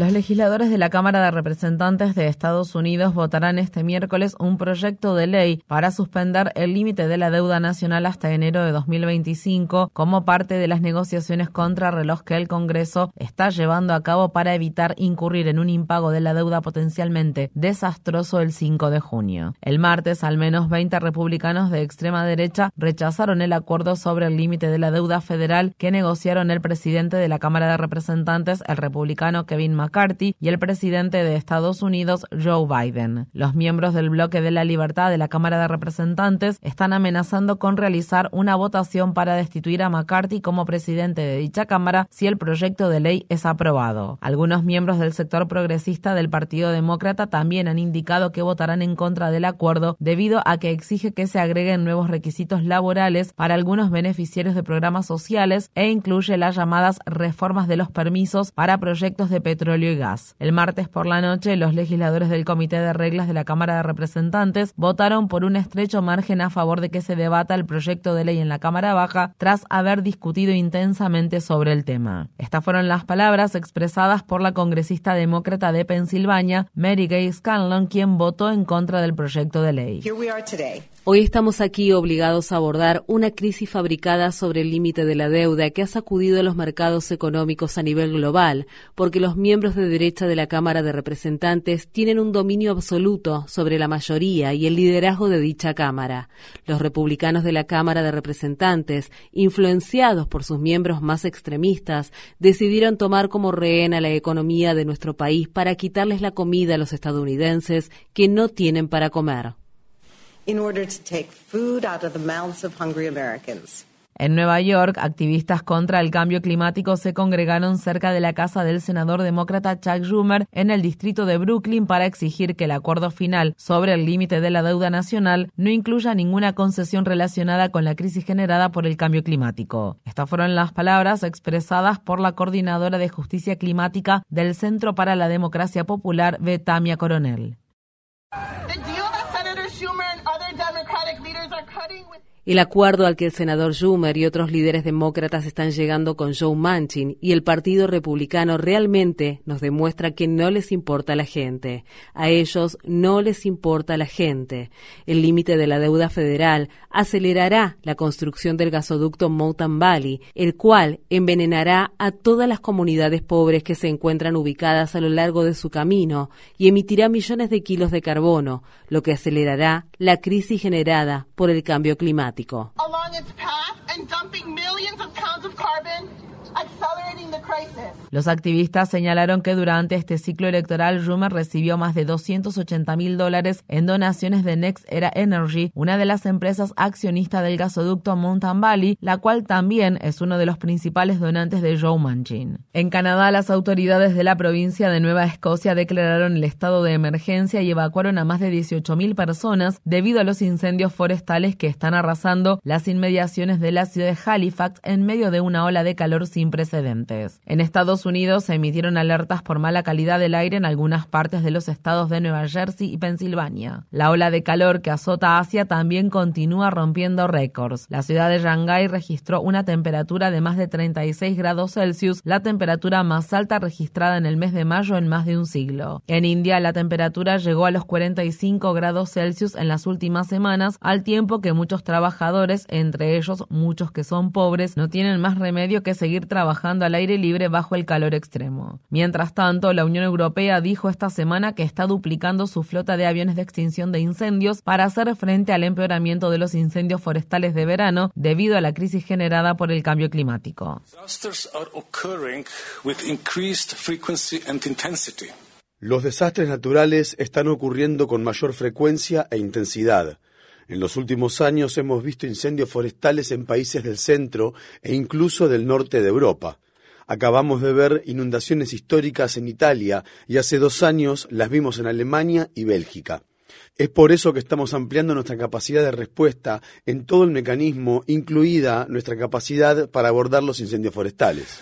Los legisladores de la Cámara de Representantes de Estados Unidos votarán este miércoles un proyecto de ley para suspender el límite de la deuda nacional hasta enero de 2025 como parte de las negociaciones contra reloj que el Congreso está llevando a cabo para evitar incurrir en un impago de la deuda potencialmente desastroso el 5 de junio. El martes, al menos 20 republicanos de extrema derecha rechazaron el acuerdo sobre el límite de la deuda federal que negociaron el presidente de la Cámara de Representantes, el republicano Kevin McCarthy, McCarthy y el presidente de Estados Unidos, Joe Biden. Los miembros del bloque de la libertad de la Cámara de Representantes están amenazando con realizar una votación para destituir a McCarthy como presidente de dicha Cámara si el proyecto de ley es aprobado. Algunos miembros del sector progresista del Partido Demócrata también han indicado que votarán en contra del acuerdo debido a que exige que se agreguen nuevos requisitos laborales para algunos beneficiarios de programas sociales e incluye las llamadas reformas de los permisos para proyectos de petróleo El martes por la noche, los legisladores del Comité de Reglas de la Cámara de Representantes votaron por un estrecho margen a favor de que se debata el proyecto de ley en la Cámara Baja tras haber discutido intensamente sobre el tema. Estas fueron las palabras expresadas por la congresista demócrata de Pensilvania, Mary Gay Scanlon, quien votó en contra del proyecto de ley. Hoy estamos aquí obligados a abordar una crisis fabricada sobre el límite de la deuda que ha sacudido a los mercados económicos a nivel global, porque los miembros de derecha de la Cámara de Representantes tienen un dominio absoluto sobre la mayoría y el liderazgo de dicha Cámara. Los republicanos de la Cámara de Representantes, influenciados por sus miembros más extremistas, decidieron tomar como rehén a la economía de nuestro país para quitarles la comida a los estadounidenses que no tienen para comer. En Nueva York, activistas contra el cambio climático se congregaron cerca de la casa del senador demócrata Chuck Schumer en el distrito de Brooklyn para exigir que el acuerdo final sobre el límite de la deuda nacional no incluya ninguna concesión relacionada con la crisis generada por el cambio climático. Estas fueron las palabras expresadas por la coordinadora de justicia climática del Centro para la Democracia Popular, Betamia Coronel. with El acuerdo al que el senador Schumer y otros líderes demócratas están llegando con Joe Manchin y el Partido Republicano realmente nos demuestra que no les importa la gente. A ellos no les importa la gente. El límite de la deuda federal acelerará la construcción del gasoducto Mountain Valley, el cual envenenará a todas las comunidades pobres que se encuentran ubicadas a lo largo de su camino y emitirá millones de kilos de carbono, lo que acelerará la crisis generada por el cambio climático. Along its path and dumping millions of pounds of carbon Los activistas señalaron que durante este ciclo electoral Rumor recibió más de 280 mil dólares en donaciones de Next Era Energy, una de las empresas accionistas del gasoducto Mountain Valley, la cual también es uno de los principales donantes de Joe Manchin. En Canadá, las autoridades de la provincia de Nueva Escocia declararon el estado de emergencia y evacuaron a más de 18 mil personas debido a los incendios forestales que están arrasando las inmediaciones de la ciudad de Halifax en medio de una ola de calor sin precedentes. En Estados Unidos se emitieron alertas por mala calidad del aire en algunas partes de los estados de Nueva Jersey y Pensilvania. La ola de calor que azota Asia también continúa rompiendo récords. La ciudad de Shanghái registró una temperatura de más de 36 grados Celsius, la temperatura más alta registrada en el mes de mayo en más de un siglo. En India la temperatura llegó a los 45 grados Celsius en las últimas semanas, al tiempo que muchos trabajadores, entre ellos muchos que son pobres, no tienen más remedio que seguir trabajando al aire libre bajo el calor extremo. Mientras tanto, la Unión Europea dijo esta semana que está duplicando su flota de aviones de extinción de incendios para hacer frente al empeoramiento de los incendios forestales de verano debido a la crisis generada por el cambio climático. Los desastres naturales están ocurriendo con mayor frecuencia e intensidad. En los últimos años hemos visto incendios forestales en países del centro e incluso del norte de Europa. Acabamos de ver inundaciones históricas en Italia y hace dos años las vimos en Alemania y Bélgica. Es por eso que estamos ampliando nuestra capacidad de respuesta en todo el mecanismo, incluida nuestra capacidad para abordar los incendios forestales.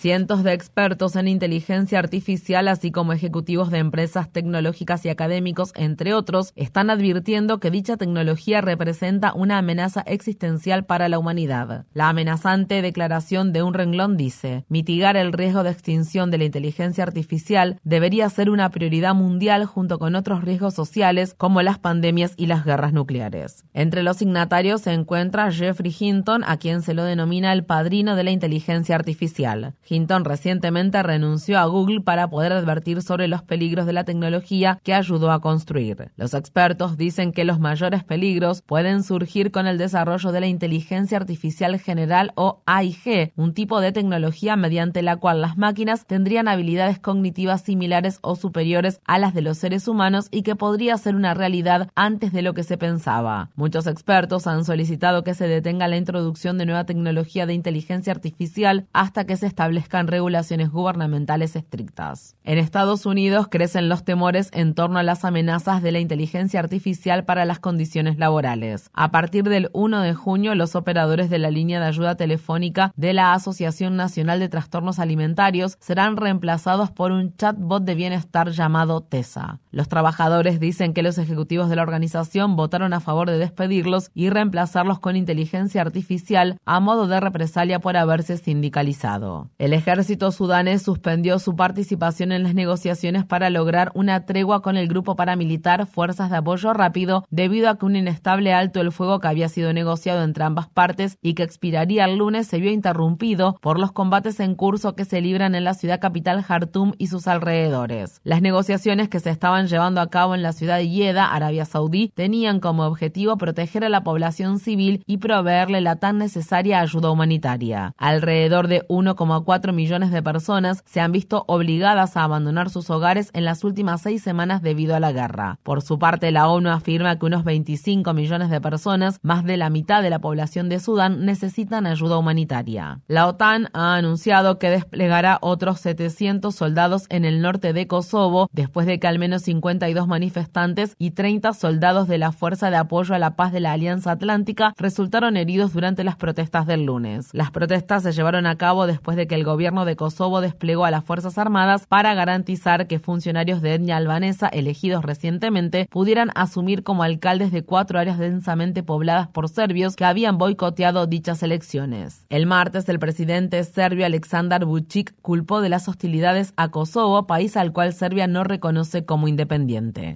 Cientos de expertos en inteligencia artificial, así como ejecutivos de empresas tecnológicas y académicos, entre otros, están advirtiendo que dicha tecnología representa una amenaza existencial para la humanidad. La amenazante declaración de un renglón dice, mitigar el riesgo de extinción de la inteligencia artificial debería ser una prioridad mundial junto con otros riesgos sociales como las pandemias y las guerras nucleares. Entre los signatarios se encuentra Jeffrey Hinton, a quien se lo denomina el padrino de la inteligencia artificial. Hinton recientemente renunció a Google para poder advertir sobre los peligros de la tecnología que ayudó a construir. Los expertos dicen que los mayores peligros pueden surgir con el desarrollo de la inteligencia artificial general o AIG, un tipo de tecnología mediante la cual las máquinas tendrían habilidades cognitivas similares o superiores a las de los seres humanos y que podría ser una realidad antes de lo que se pensaba. Muchos expertos han solicitado que se detenga la introducción de nueva tecnología de inteligencia artificial hasta que se establezca regulaciones gubernamentales estrictas. En Estados Unidos crecen los temores en torno a las amenazas de la inteligencia artificial para las condiciones laborales. A partir del 1 de junio, los operadores de la línea de ayuda telefónica de la Asociación Nacional de Trastornos Alimentarios serán reemplazados por un chatbot de bienestar llamado TESA. Los trabajadores dicen que los ejecutivos de la organización votaron a favor de despedirlos y reemplazarlos con inteligencia artificial a modo de represalia por haberse sindicalizado. El ejército sudanés suspendió su participación en las negociaciones para lograr una tregua con el grupo paramilitar Fuerzas de Apoyo Rápido debido a que un inestable alto el fuego que había sido negociado entre ambas partes y que expiraría el lunes se vio interrumpido por los combates en curso que se libran en la ciudad capital Jartum y sus alrededores. Las negociaciones que se estaban llevando a cabo en la ciudad de Yeda, Arabia Saudí, tenían como objetivo proteger a la población civil y proveerle la tan necesaria ayuda humanitaria. Alrededor de 1,4 4 millones de personas se han visto obligadas a abandonar sus hogares en las últimas seis semanas debido a la guerra. Por su parte, la ONU afirma que unos 25 millones de personas, más de la mitad de la población de Sudán, necesitan ayuda humanitaria. La OTAN ha anunciado que desplegará otros 700 soldados en el norte de Kosovo después de que al menos 52 manifestantes y 30 soldados de la Fuerza de Apoyo a la Paz de la Alianza Atlántica resultaron heridos durante las protestas del lunes. Las protestas se llevaron a cabo después de que el gobierno de Kosovo desplegó a las Fuerzas Armadas para garantizar que funcionarios de etnia albanesa elegidos recientemente pudieran asumir como alcaldes de cuatro áreas densamente pobladas por serbios que habían boicoteado dichas elecciones. El martes, el presidente serbio Aleksandar Vučić culpó de las hostilidades a Kosovo, país al cual Serbia no reconoce como independiente.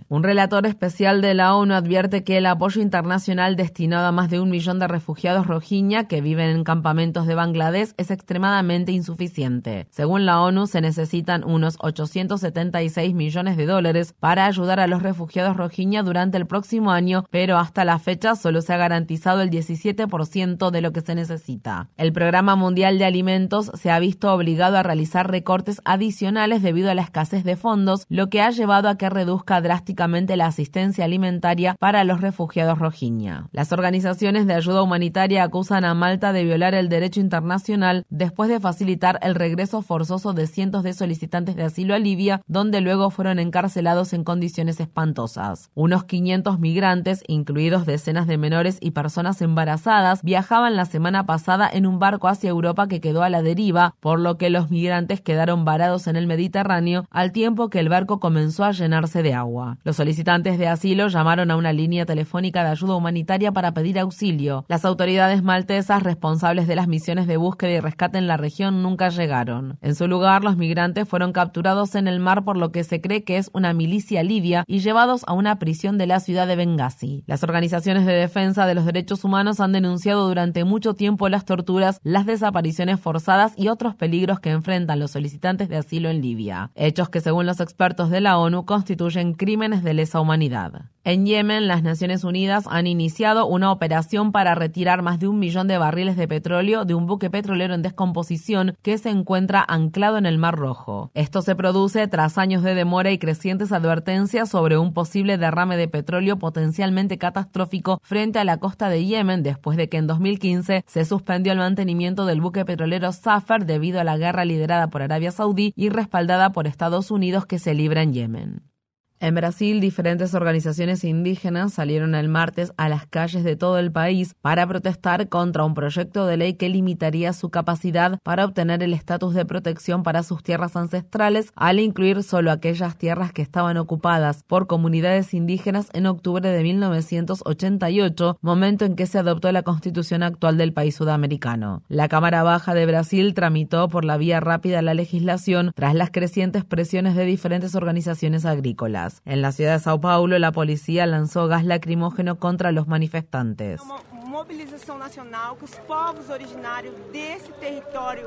Un relator especial de la ONU advierte que el apoyo internacional destinado a más de un millón de refugiados rohingya que viven en campamentos de Bangladesh es extremadamente insuficiente según la ONU, se necesitan unos 876 millones de dólares para ayudar a los refugiados rohingya durante el próximo año, pero hasta la fecha solo se ha garantizado el 17% de lo que se necesita. El Programa Mundial de Alimentos se ha visto obligado a realizar recortes adicionales debido a la escasez de fondos, lo que ha llevado a que reduzca drásticamente la asistencia alimentaria para los refugiados rohingya. Las organizaciones de ayuda humanitaria acusan a Malta de violar el derecho internacional después de facilitar el regreso forzoso de cientos de solicitantes de asilo a Libia, donde luego fueron encarcelados en condiciones espantosas. Unos 500 migrantes, incluidos decenas de menores y personas embarazadas, viajaban la semana pasada en un barco hacia Europa que quedó a la deriva, por lo que los migrantes quedaron varados en el Mediterráneo al tiempo que el barco comenzó a de agua. Los solicitantes de asilo llamaron a una línea telefónica de ayuda humanitaria para pedir auxilio. Las autoridades maltesas responsables de las misiones de búsqueda y rescate en la región nunca llegaron. En su lugar, los migrantes fueron capturados en el mar por lo que se cree que es una milicia libia y llevados a una prisión de la ciudad de Benghazi. Las organizaciones de defensa de los derechos humanos han denunciado durante mucho tiempo las torturas, las desapariciones forzadas y otros peligros que enfrentan los solicitantes de asilo en Libia. Hechos que, según los expertos de la ONU, constituyen crímenes de lesa humanidad. En Yemen, las Naciones Unidas han iniciado una operación para retirar más de un millón de barriles de petróleo de un buque petrolero en descomposición que se encuentra anclado en el Mar Rojo. Esto se produce tras años de demora y crecientes advertencias sobre un posible derrame de petróleo potencialmente catastrófico frente a la costa de Yemen después de que en 2015 se suspendió el mantenimiento del buque petrolero Safar debido a la guerra liderada por Arabia Saudí y respaldada por Estados Unidos que se libra en Yemen. En Brasil, diferentes organizaciones indígenas salieron el martes a las calles de todo el país para protestar contra un proyecto de ley que limitaría su capacidad para obtener el estatus de protección para sus tierras ancestrales al incluir solo aquellas tierras que estaban ocupadas por comunidades indígenas en octubre de 1988, momento en que se adoptó la constitución actual del país sudamericano. La Cámara Baja de Brasil tramitó por la vía rápida la legislación tras las crecientes presiones de diferentes organizaciones agrícolas. En la ciudad de Sao Paulo, la policía lanzó gas lacrimógeno contra los manifestantes.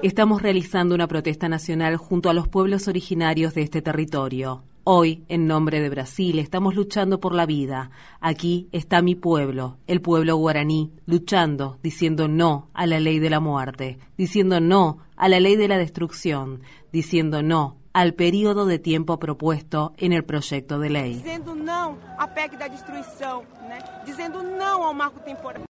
Estamos realizando una protesta nacional junto a los pueblos originarios de este territorio. Hoy, en nombre de Brasil, estamos luchando por la vida. Aquí está mi pueblo, el pueblo guaraní, luchando, diciendo no a la ley de la muerte, diciendo no a la ley de la destrucción, diciendo no al periodo de tiempo propuesto en el proyecto de ley.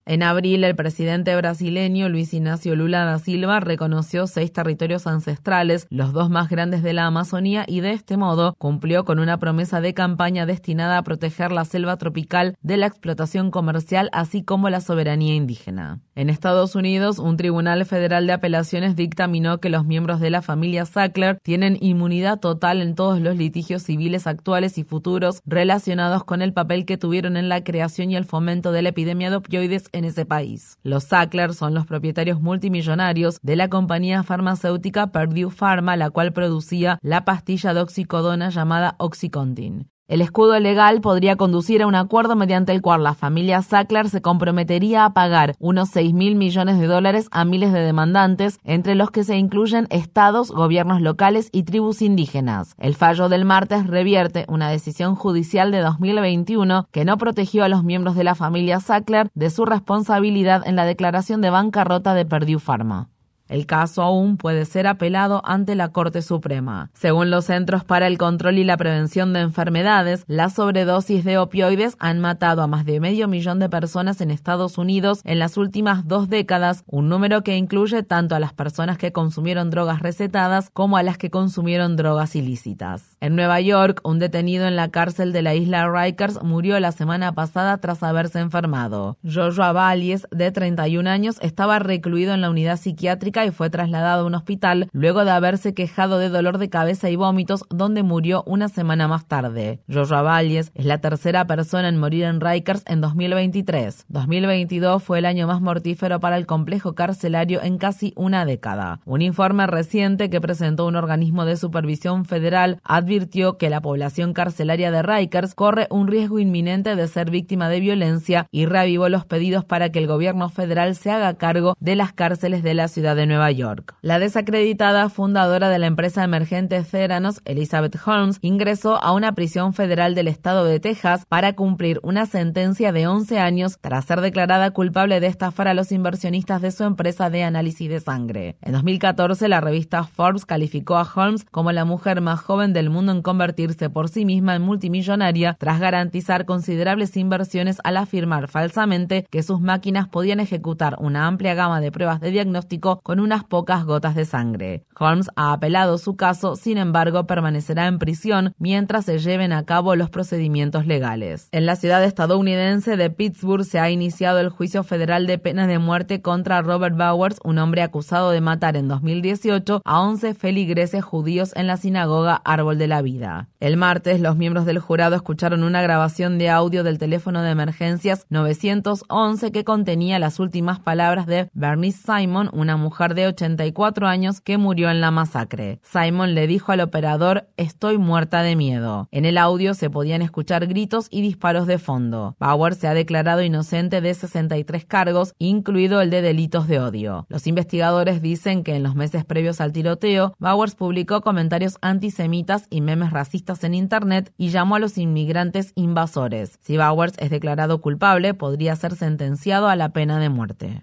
En abril, el presidente brasileño Luis Ignacio Lula da Silva reconoció seis territorios ancestrales, los dos más grandes de la Amazonía, y de este modo cumplió con una promesa de campaña destinada a proteger la selva tropical de la explotación comercial, así como la soberanía indígena. En Estados Unidos, un tribunal federal de apelaciones dictaminó que los miembros de la familia Sackler tienen inmunidad total en todos los litigios civiles actuales y futuros relacionados con el papel que tuvieron en la creación y el fomento de la epidemia de opioides en ese país. Los Sackler son los propietarios multimillonarios de la compañía farmacéutica Purdue Pharma, la cual producía la pastilla de oxicodona llamada Oxycontin. El escudo legal podría conducir a un acuerdo mediante el cual la familia Sackler se comprometería a pagar unos 6 mil millones de dólares a miles de demandantes, entre los que se incluyen estados, gobiernos locales y tribus indígenas. El fallo del martes revierte una decisión judicial de 2021 que no protegió a los miembros de la familia Sackler de su responsabilidad en la declaración de bancarrota de Purdue Pharma. El caso aún puede ser apelado ante la Corte Suprema. Según los Centros para el Control y la Prevención de Enfermedades, las sobredosis de opioides han matado a más de medio millón de personas en Estados Unidos en las últimas dos décadas, un número que incluye tanto a las personas que consumieron drogas recetadas como a las que consumieron drogas ilícitas. En Nueva York, un detenido en la cárcel de la isla Rikers murió la semana pasada tras haberse enfermado. Joshua Valles, de 31 años, estaba recluido en la unidad psiquiátrica y fue trasladado a un hospital luego de haberse quejado de dolor de cabeza y vómitos, donde murió una semana más tarde. Joshua Valles es la tercera persona en morir en Rikers en 2023. 2022 fue el año más mortífero para el complejo carcelario en casi una década. Un informe reciente que presentó un organismo de supervisión federal advirtió que la población carcelaria de Rikers corre un riesgo inminente de ser víctima de violencia y reavivó los pedidos para que el gobierno federal se haga cargo de las cárceles de la ciudad de Nueva York. La desacreditada fundadora de la empresa emergente Theranos, Elizabeth Holmes, ingresó a una prisión federal del estado de Texas para cumplir una sentencia de 11 años tras ser declarada culpable de estafar a los inversionistas de su empresa de análisis de sangre. En 2014, la revista Forbes calificó a Holmes como la mujer más joven del mundo en convertirse por sí misma en multimillonaria tras garantizar considerables inversiones al afirmar falsamente que sus máquinas podían ejecutar una amplia gama de pruebas de diagnóstico con unas pocas gotas de sangre. Holmes ha apelado su caso, sin embargo, permanecerá en prisión mientras se lleven a cabo los procedimientos legales. En la ciudad estadounidense de Pittsburgh se ha iniciado el juicio federal de pena de muerte contra Robert Bowers, un hombre acusado de matar en 2018 a 11 feligreses judíos en la sinagoga Árbol de la Vida. El martes, los miembros del jurado escucharon una grabación de audio del teléfono de emergencias 911 que contenía las últimas palabras de Bernice Simon, una mujer de 84 años que murió en la masacre. Simon le dijo al operador, estoy muerta de miedo. En el audio se podían escuchar gritos y disparos de fondo. Bauer se ha declarado inocente de 63 cargos, incluido el de delitos de odio. Los investigadores dicen que en los meses previos al tiroteo, Bowers publicó comentarios antisemitas y memes racistas en Internet y llamó a los inmigrantes invasores. Si Bowers es declarado culpable, podría ser sentenciado a la pena de muerte.